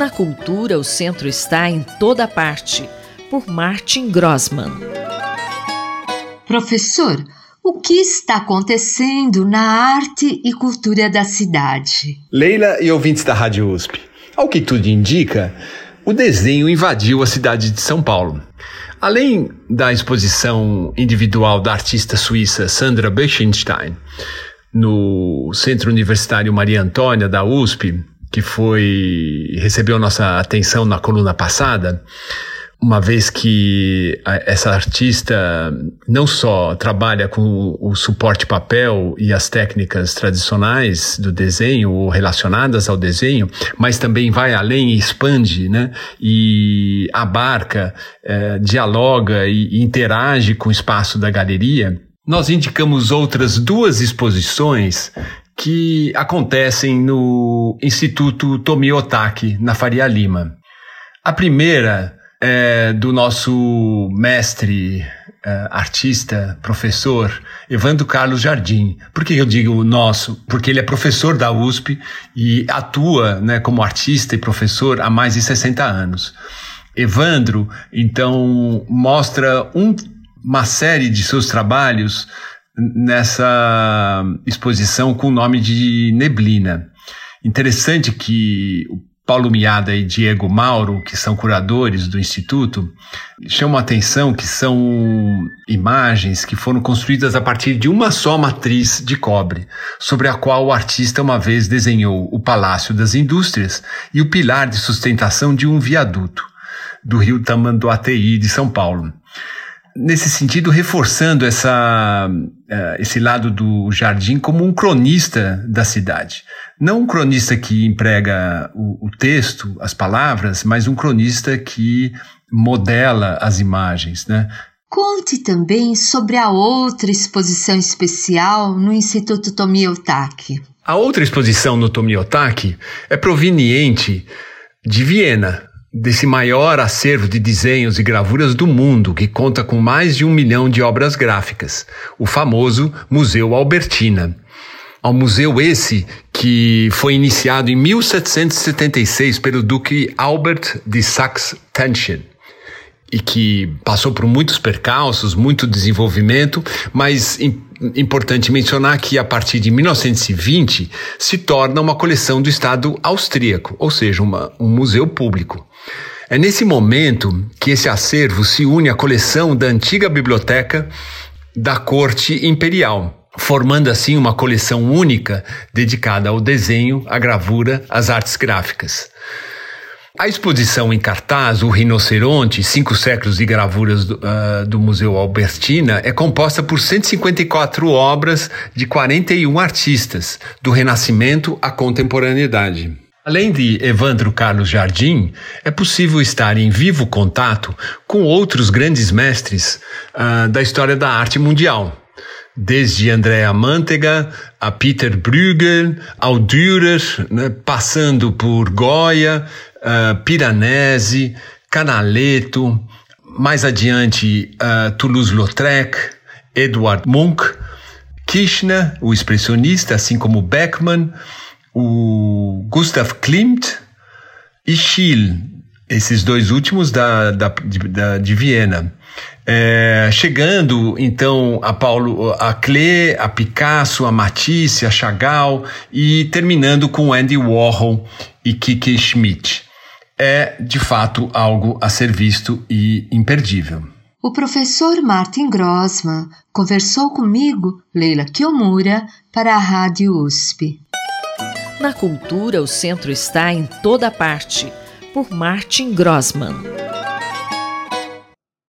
Na cultura, o centro está em toda parte, por Martin Grossman. Professor, o que está acontecendo na arte e cultura da cidade? Leila e ouvintes da Rádio USP. Ao que tudo indica, o desenho invadiu a cidade de São Paulo. Além da exposição individual da artista suíça Sandra Bechenstein no Centro Universitário Maria Antônia da USP, que foi recebeu nossa atenção na coluna passada, uma vez que essa artista não só trabalha com o suporte papel e as técnicas tradicionais do desenho ou relacionadas ao desenho, mas também vai além e expande, né? E abarca, é, dialoga e interage com o espaço da galeria. Nós indicamos outras duas exposições que acontecem no Instituto Tomi Otaki, na Faria Lima. A primeira é do nosso mestre, é, artista, professor, Evandro Carlos Jardim. Por que eu digo nosso? Porque ele é professor da USP e atua né, como artista e professor há mais de 60 anos. Evandro, então, mostra um, uma série de seus trabalhos nessa exposição com o nome de Neblina. Interessante que o Paulo Miada e Diego Mauro, que são curadores do Instituto, chamam a atenção que são imagens que foram construídas a partir de uma só matriz de cobre, sobre a qual o artista uma vez desenhou o Palácio das Indústrias e o pilar de sustentação de um viaduto do rio Tamanduateí de São Paulo nesse sentido, reforçando essa, uh, esse lado do Jardim como um cronista da cidade. Não um cronista que emprega o, o texto, as palavras, mas um cronista que modela as imagens, né? Conte também sobre a outra exposição especial no Instituto Tomiotaki. A outra exposição no Tomiotaki é proveniente de Viena, desse maior acervo de desenhos e gravuras do mundo, que conta com mais de um milhão de obras gráficas, o famoso Museu Albertina. Ao museu esse que foi iniciado em 1776 pelo Duque Albert de Saxe-Teschen e que passou por muitos percalços, muito desenvolvimento, mas importante mencionar que a partir de 1920 se torna uma coleção do Estado austríaco, ou seja, uma, um museu público. É nesse momento que esse acervo se une à coleção da antiga biblioteca da corte imperial, formando assim uma coleção única dedicada ao desenho, à gravura, às artes gráficas. A exposição em cartaz, O Rinoceronte, Cinco Séculos de Gravuras do, uh, do, Museu Albertina, é composta por 154 obras de 41 artistas, do Renascimento à Contemporaneidade. Além de Evandro Carlos Jardim, é possível estar em vivo contato com outros grandes mestres uh, da história da arte mundial, desde Andrea Mantega a Peter Bruegel, ao Dürer, né, passando por Goya, uh, Piranesi, Canaletto, mais adiante uh, Toulouse-Lautrec, Edward Munch, Kirchner, o expressionista, assim como Beckmann, o Gustav Klimt e Schill, esses dois últimos da, da, de, da, de Viena. É, chegando então a Paulo, a Klee, a Picasso, a Matisse, a Chagall e terminando com Andy Warhol e Kiki Schmidt é, de fato, algo a ser visto e imperdível. O professor Martin Grossman conversou comigo, Leila Kiomura, para a Rádio USP. Na cultura, o centro está em toda parte, por Martin Grossman.